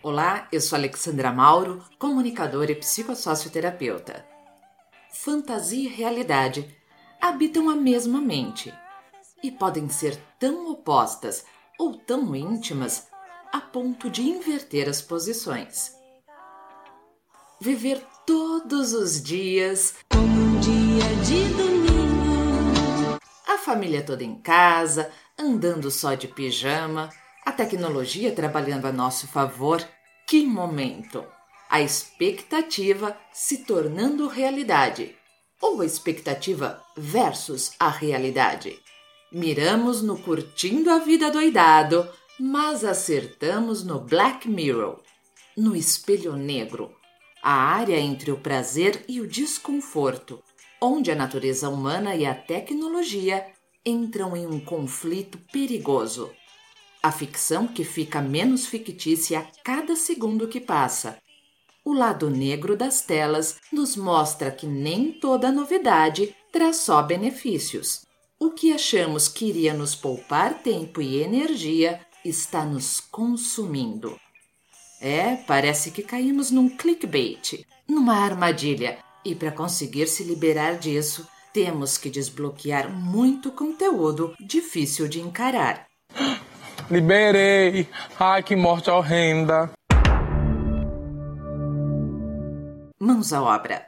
Olá, eu sou Alexandra Mauro, comunicadora e psicossocioterapeuta. Fantasia e realidade habitam a mesma mente e podem ser tão opostas ou tão íntimas a ponto de inverter as posições. Viver todos os dias como um dia de domingo. A família toda em casa, andando só de pijama, a tecnologia trabalhando a nosso favor. Que momento! A expectativa se tornando realidade. Ou a expectativa versus a realidade. Miramos no curtindo a vida doidado, mas acertamos no Black Mirror, no espelho negro, a área entre o prazer e o desconforto, onde a natureza humana e a tecnologia entram em um conflito perigoso. A ficção que fica menos fictícia a cada segundo que passa. O lado negro das telas nos mostra que nem toda novidade traz só benefícios. O que achamos que iria nos poupar tempo e energia está nos consumindo. É, parece que caímos num clickbait, numa armadilha, e para conseguir se liberar disso, temos que desbloquear muito conteúdo difícil de encarar. Liberei! Ai, que morte horrenda! Mãos à obra.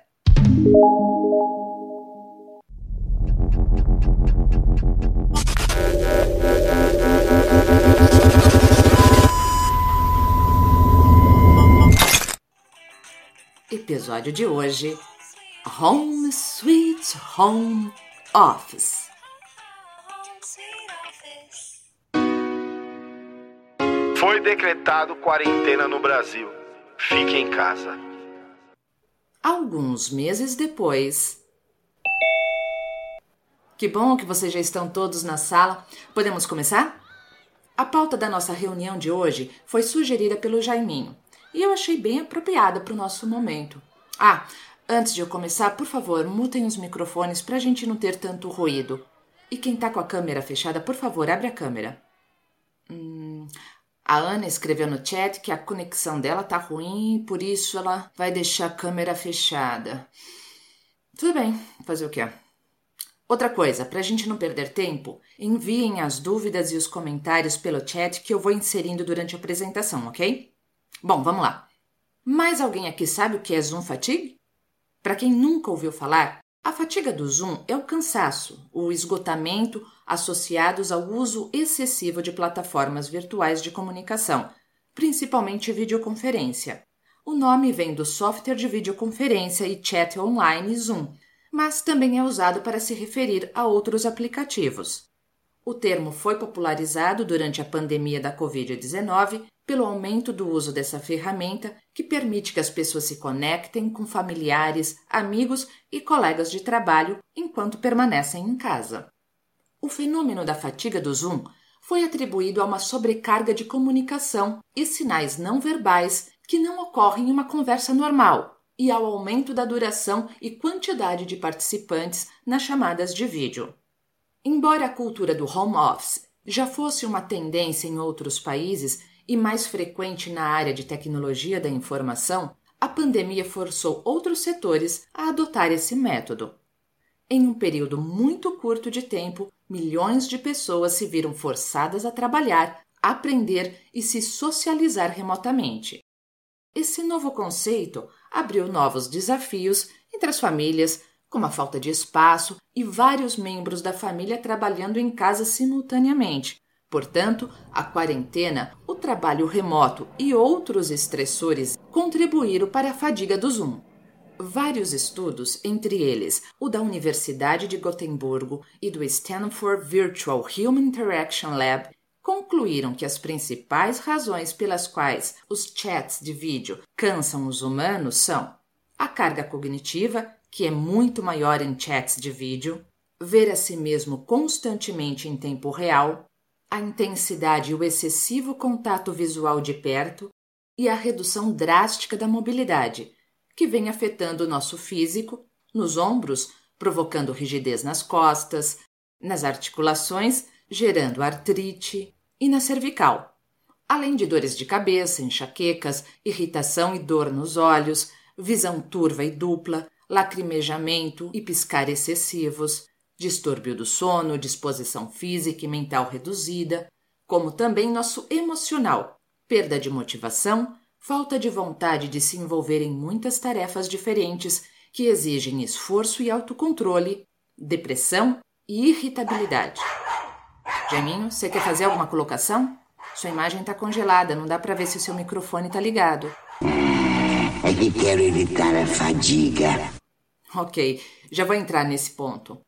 Episódio de hoje: Home Sweet Home Office. Foi decretado quarentena no Brasil. Fique em casa. Alguns meses depois. Que bom que vocês já estão todos na sala. Podemos começar? A pauta da nossa reunião de hoje foi sugerida pelo Jaiminho e eu achei bem apropriada para o nosso momento. Ah, antes de eu começar, por favor, mutem os microfones para a gente não ter tanto ruído. E quem tá com a câmera fechada, por favor, abre a câmera. Hum, a Ana escreveu no chat que a conexão dela tá ruim, por isso ela vai deixar a câmera fechada. Tudo bem, fazer o quê? Outra coisa, para a gente não perder tempo, enviem as dúvidas e os comentários pelo chat que eu vou inserindo durante a apresentação, ok? Bom, vamos lá. Mais alguém aqui sabe o que é Zoom fatigue? Para quem nunca ouviu falar, a fatiga do Zoom é o cansaço, o esgotamento associados ao uso excessivo de plataformas virtuais de comunicação, principalmente videoconferência. O nome vem do software de videoconferência e chat online Zoom, mas também é usado para se referir a outros aplicativos. O termo foi popularizado durante a pandemia da Covid-19 pelo aumento do uso dessa ferramenta que permite que as pessoas se conectem com familiares, amigos e colegas de trabalho enquanto permanecem em casa. O fenômeno da fatiga do Zoom foi atribuído a uma sobrecarga de comunicação e sinais não verbais que não ocorrem em uma conversa normal e ao aumento da duração e quantidade de participantes nas chamadas de vídeo. Embora a cultura do home office já fosse uma tendência em outros países e mais frequente na área de tecnologia da informação, a pandemia forçou outros setores a adotar esse método. Em um período muito curto de tempo, milhões de pessoas se viram forçadas a trabalhar, aprender e se socializar remotamente. Esse novo conceito abriu novos desafios entre as famílias, como a falta de espaço e vários membros da família trabalhando em casa simultaneamente. Portanto, a quarentena, trabalho remoto e outros estressores contribuíram para a fadiga do Zoom. Vários estudos, entre eles o da Universidade de Gotemburgo e do Stanford Virtual Human Interaction Lab, concluíram que as principais razões pelas quais os chats de vídeo cansam os humanos são a carga cognitiva, que é muito maior em chats de vídeo, ver a si mesmo constantemente em tempo real, a intensidade e o excessivo contato visual de perto e a redução drástica da mobilidade, que vem afetando o nosso físico, nos ombros, provocando rigidez nas costas, nas articulações, gerando artrite, e na cervical, além de dores de cabeça, enxaquecas, irritação e dor nos olhos, visão turva e dupla, lacrimejamento e piscar excessivos, distúrbio do sono, disposição física e mental reduzida, como também nosso emocional, perda de motivação, falta de vontade de se envolver em muitas tarefas diferentes que exigem esforço e autocontrole, depressão e irritabilidade. Jaminho, você quer fazer alguma colocação? Sua imagem está congelada, não dá para ver se o seu microfone está ligado. É que quero evitar a fadiga. Ok, já vou entrar nesse ponto.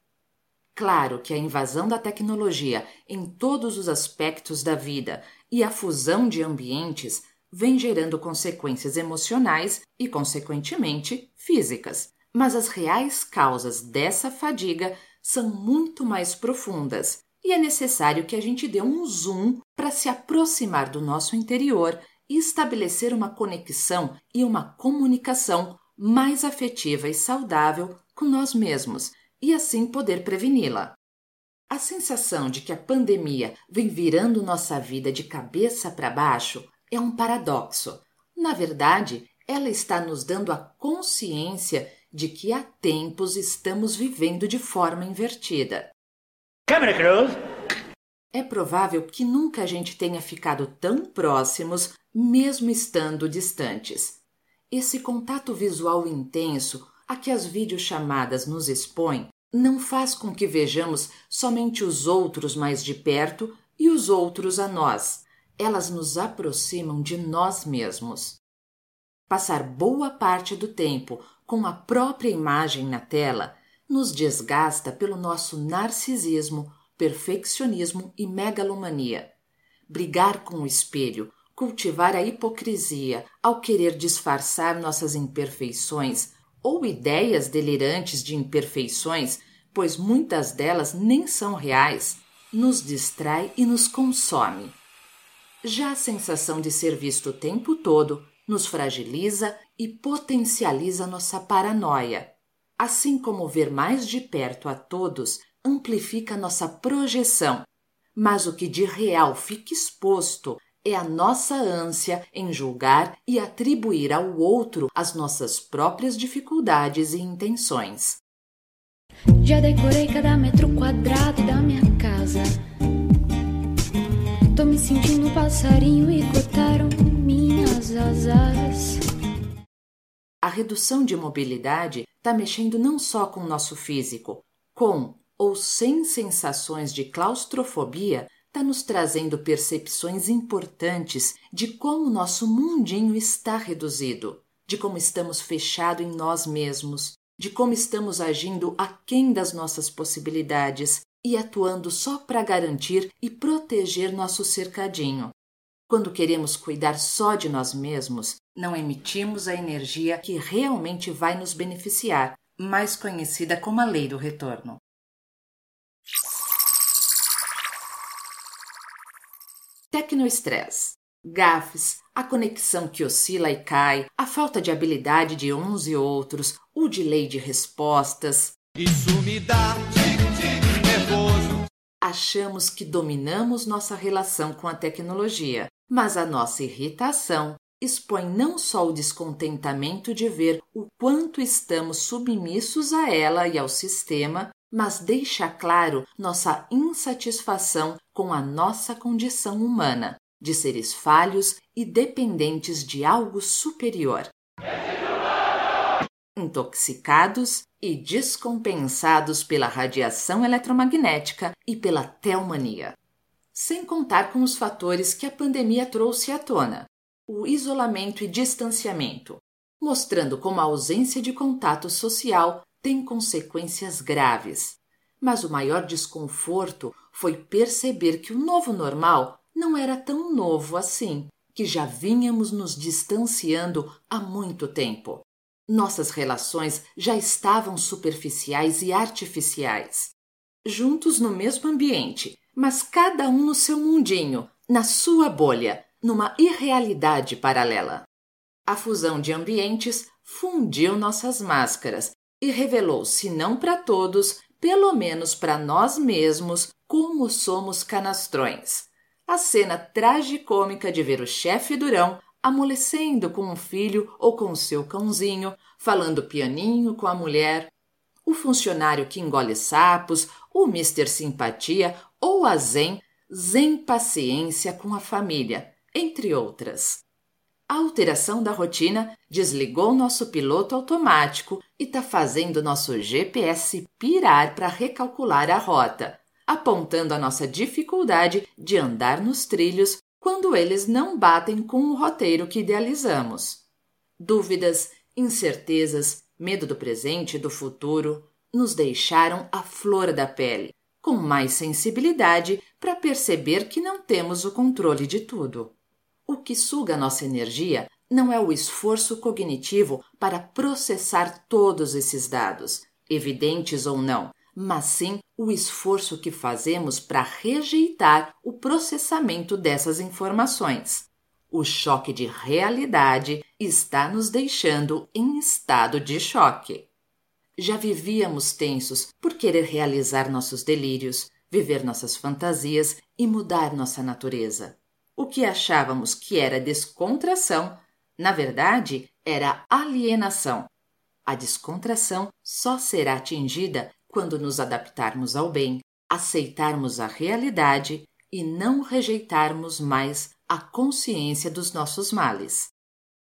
Claro que a invasão da tecnologia em todos os aspectos da vida e a fusão de ambientes vem gerando consequências emocionais e, consequentemente, físicas. Mas as reais causas dessa fadiga são muito mais profundas e é necessário que a gente dê um zoom para se aproximar do nosso interior e estabelecer uma conexão e uma comunicação mais afetiva e saudável com nós mesmos e assim poder preveni-la. A sensação de que a pandemia vem virando nossa vida de cabeça para baixo é um paradoxo. Na verdade, ela está nos dando a consciência de que há tempos estamos vivendo de forma invertida. Câmara Cruz. É provável que nunca a gente tenha ficado tão próximos, mesmo estando distantes. Esse contato visual intenso a que as videochamadas nos expõem não faz com que vejamos somente os outros mais de perto e os outros a nós. Elas nos aproximam de nós mesmos. Passar boa parte do tempo com a própria imagem na tela nos desgasta pelo nosso narcisismo, perfeccionismo e megalomania. Brigar com o espelho, cultivar a hipocrisia ao querer disfarçar nossas imperfeições ou ideias delirantes de imperfeições, pois muitas delas nem são reais, nos distrai e nos consome. Já a sensação de ser visto o tempo todo nos fragiliza e potencializa nossa paranoia. Assim como ver mais de perto a todos amplifica nossa projeção, mas o que de real fica exposto é a nossa ânsia em julgar e atribuir ao outro as nossas próprias dificuldades e intenções. Já decorei cada metro quadrado da minha casa. Tô me sentindo um passarinho e cortaram minhas asas. A redução de mobilidade está mexendo não só com o nosso físico, com ou sem sensações de claustrofobia, está nos trazendo percepções importantes de como nosso mundinho está reduzido, de como estamos fechados em nós mesmos, de como estamos agindo aquém das nossas possibilidades e atuando só para garantir e proteger nosso cercadinho. Quando queremos cuidar só de nós mesmos, não emitimos a energia que realmente vai nos beneficiar, mais conhecida como a lei do retorno. Tecnoestresse. Gafes, a conexão que oscila e cai, a falta de habilidade de uns e outros, o delay de respostas. Isso me dá tique-tique nervoso. Achamos que dominamos nossa relação com a tecnologia, mas a nossa irritação expõe não só o descontentamento de ver o quanto estamos submissos a ela e ao sistema, mas deixa claro nossa insatisfação com a nossa condição humana, de seres falhos e dependentes de algo superior. Intoxicados e descompensados pela radiação eletromagnética e pela teomania. Sem contar com os fatores que a pandemia trouxe à tona: o isolamento e distanciamento, mostrando como a ausência de contato social tem consequências graves. Mas o maior desconforto foi perceber que o novo normal não era tão novo assim, que já vínhamos nos distanciando há muito tempo. Nossas relações já estavam superficiais e artificiais. Juntos no mesmo ambiente, mas cada um no seu mundinho, na sua bolha, numa irrealidade paralela. A fusão de ambientes fundiu nossas máscaras e revelou, se não para todos, pelo menos para nós mesmos, como somos canastrões. a cena tragicômica de ver o chefe Durão amolecendo com um filho ou com o seu cãozinho, falando pianinho com a mulher, o funcionário que engole sapos, o Mr. Simpatia ou a Zen, Zen Paciência com a família, entre outras. A alteração da rotina desligou nosso piloto automático e está fazendo nosso GPS pirar para recalcular a rota, apontando a nossa dificuldade de andar nos trilhos quando eles não batem com o roteiro que idealizamos. Dúvidas, incertezas, medo do presente e do futuro nos deixaram à flor da pele, com mais sensibilidade para perceber que não temos o controle de tudo. O que suga nossa energia não é o esforço cognitivo para processar todos esses dados, evidentes ou não, mas sim o esforço que fazemos para rejeitar o processamento dessas informações. O choque de realidade está nos deixando em estado de choque. Já vivíamos tensos por querer realizar nossos delírios, viver nossas fantasias e mudar nossa natureza. Que achávamos que era descontração, na verdade, era alienação. A descontração só será atingida quando nos adaptarmos ao bem, aceitarmos a realidade e não rejeitarmos mais a consciência dos nossos males.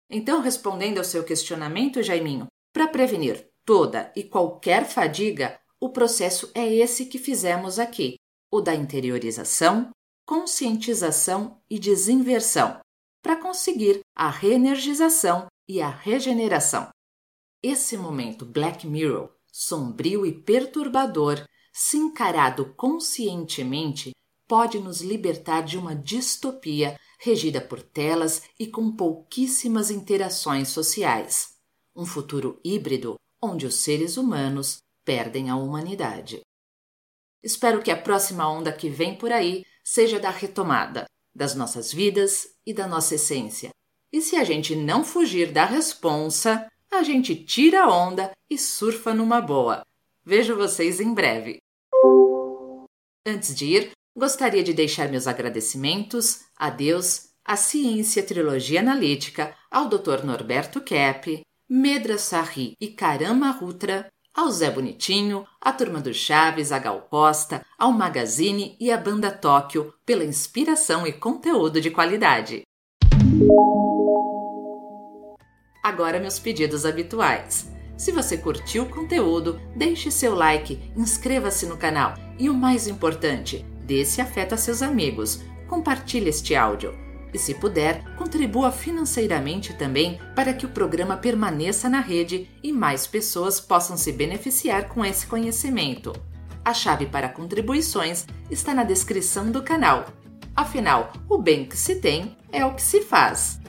Então, respondendo ao seu questionamento, Jaiminho, para prevenir toda e qualquer fadiga, o processo é esse que fizemos aqui, o da interiorização, conscientização e desinversão, para conseguir a reenergização e a regeneração. Esse momento Black Mirror sombrio e perturbador, se encarado conscientemente, pode nos libertar de uma distopia regida por telas e com pouquíssimas interações sociais. Um futuro híbrido onde os seres humanos perdem a humanidade. Espero que a próxima onda que vem por aí seja da retomada das nossas vidas e da nossa essência. E se a gente não fugir da responsa, a gente tira a onda e surfa numa boa. Vejo vocês em breve. Antes de ir, gostaria de deixar meus agradecimentos a Deus, à Ciência Trilogia Analítica, ao Dr. Norberto Kepp, Medra Sarri e Karama Rutra, ao Zé Bonitinho, à turma do Chaves, a Gal Costa, ao Magazine e à Banda Tóquio pela inspiração e conteúdo de qualidade. Agora, meus pedidos habituais. Se você curtiu o conteúdo, deixe seu like, inscreva-se no canal e o mais importante, dê esse afeto a seus amigos. Compartilhe este áudio. E se puder, contribua financeiramente também para que o programa permaneça na rede e mais pessoas possam se beneficiar com esse conhecimento. A chave para contribuições está na descrição do canal. Afinal, o bem que se tem é o que se faz.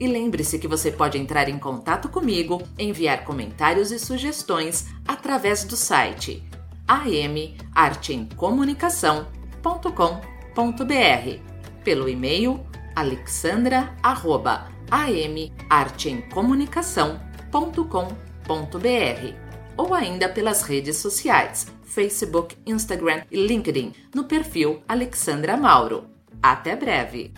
E lembre-se que você pode entrar em contato comigo, enviar comentários e sugestões através do site amarteemcomunicação.com.br, pelo e-mail alexandra@amarteemcomunicação.com.br ou ainda pelas redes sociais Facebook, Instagram e LinkedIn no perfil Alexandra Mauro. Até breve!